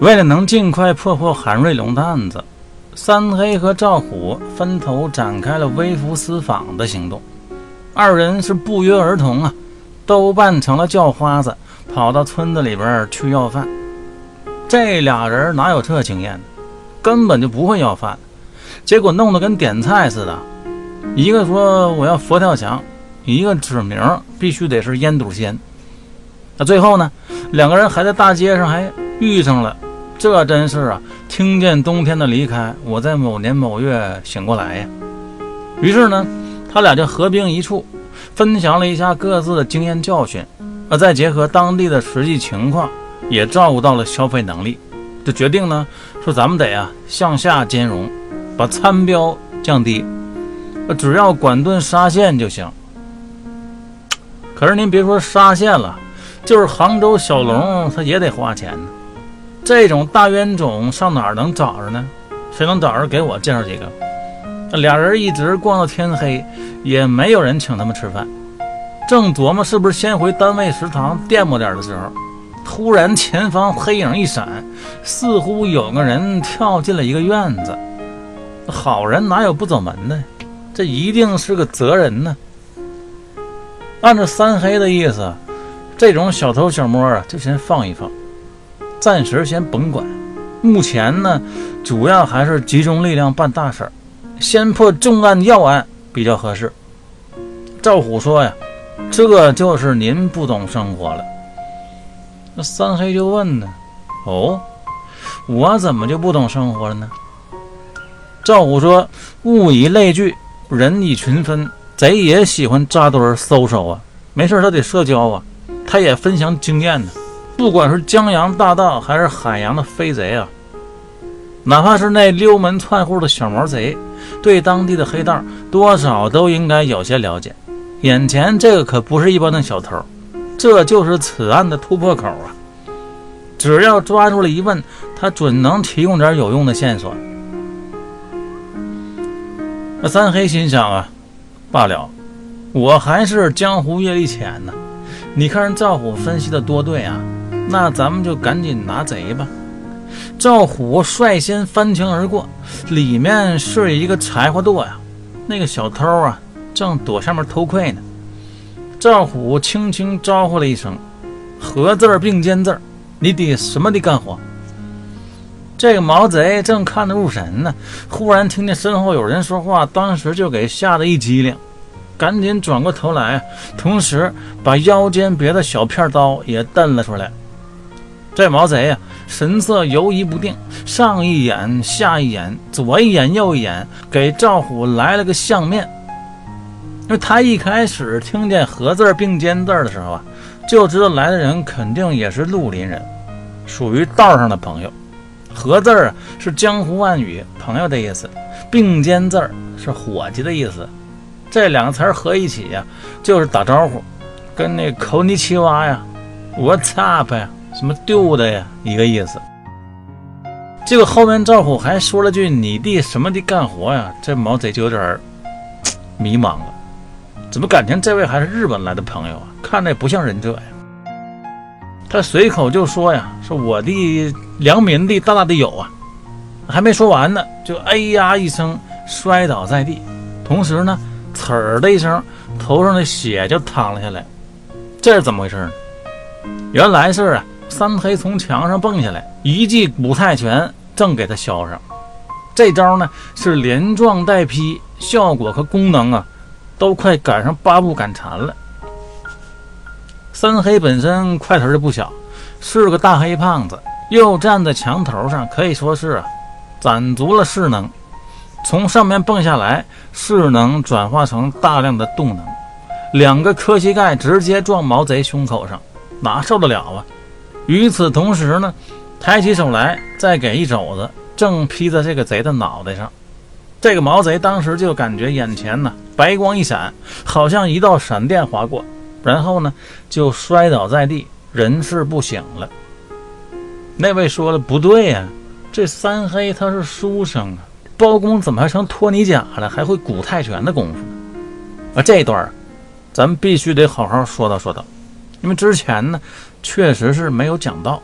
为了能尽快破获韩瑞龙的案子，三黑和赵虎分头展开了微服私访的行动。二人是不约而同啊，都扮成了叫花子，跑到村子里边去要饭。这俩人哪有这经验呢？根本就不会要饭，结果弄得跟点菜似的。一个说我要佛跳墙，一个指名必须得是烟肚鲜。那最后呢，两个人还在大街上还遇上了。这真是啊！听见冬天的离开，我在某年某月醒过来呀。于是呢，他俩就合并一处，分享了一下各自的经验教训，啊，再结合当地的实际情况，也照顾到了消费能力，就决定呢，说咱们得啊向下兼容，把餐标降低，只要管顿沙县就行。可是您别说沙县了，就是杭州小龙，他也得花钱呢。这种大冤种上哪儿能找着呢？谁能找着给我介绍几个？俩人一直逛到天黑，也没有人请他们吃饭。正琢磨是不是先回单位食堂垫吧点的时候，突然前方黑影一闪，似乎有个人跳进了一个院子。好人哪有不走门的？这一定是个贼人呢。按照三黑的意思，这种小偷小摸啊，就先放一放。暂时先甭管，目前呢，主要还是集中力量办大事儿，先破重案要案比较合适。赵虎说呀：“这就是您不懂生活了。”那三黑就问呢：“哦，我怎么就不懂生活了呢？”赵虎说：“物以类聚，人以群分，贼也喜欢扎堆搜搜啊，没事他得社交啊，他也分享经验呢。”不管是江洋大盗还是海洋的飞贼啊，哪怕是那溜门窜户的小毛贼，对当地的黑道多少都应该有些了解。眼前这个可不是一般的小偷，这就是此案的突破口啊！只要抓住了一问，他准能提供点有用的线索。那三黑心想啊，罢了，我还是江湖阅历浅呢。你看人赵虎分析的多对啊！那咱们就赶紧拿贼吧！赵虎率先翻墙而过，里面是一个柴火垛呀。那个小偷啊，正躲下面偷窥呢。赵虎轻轻招呼了一声：“合字并肩字，你得什么的干活？”这个毛贼正看得入神呢，忽然听见身后有人说话，当时就给吓得一激灵，赶紧转过头来，同时把腰间别的小片刀也瞪了出来。这毛贼呀，神色游移不定，上一眼下一眼，左一眼右一眼，给赵虎来了个相面。因为他一开始听见“合字并肩字”的时候啊，就知道来的人肯定也是绿林人，属于道上的朋友。合字啊是江湖暗语，朋友的意思；并肩字是伙计的意思。这两个词合一起呀，就是打招呼，跟那口尼奇娃呀，What's up 呀？什么丢的呀？一个意思。这个后面赵虎还说了句：“你弟什么的干活呀？”这毛贼就有点迷茫了，怎么感情这位还是日本来的朋友啊？看着也不像忍者呀。他随口就说呀：“说我的良民的大大的有啊！”还没说完呢，就哎呀一声摔倒在地，同时呢，呲儿的一声，头上的血就淌了下来。这是怎么回事呢？原来是啊。三黑从墙上蹦下来，一记古泰拳正给他削上。这招呢是连撞带劈，效果和功能啊，都快赶上八步赶蝉了。三黑本身块头就不小，是个大黑胖子，又站在墙头上，可以说是啊，攒足了势能。从上面蹦下来，势能转化成大量的动能，两个磕膝盖直接撞毛贼胸口上，哪受得了啊？与此同时呢，抬起手来，再给一肘子，正劈在这个贼的脑袋上。这个毛贼当时就感觉眼前呢白光一闪，好像一道闪电划过，然后呢就摔倒在地，人事不省了。那位说了不对呀，这三黑他是书生啊，包公怎么还成托尼甲了，还会古泰拳的功夫呢？啊，这段咱们必须得好好说道说道。因为之前呢，确实是没有讲到。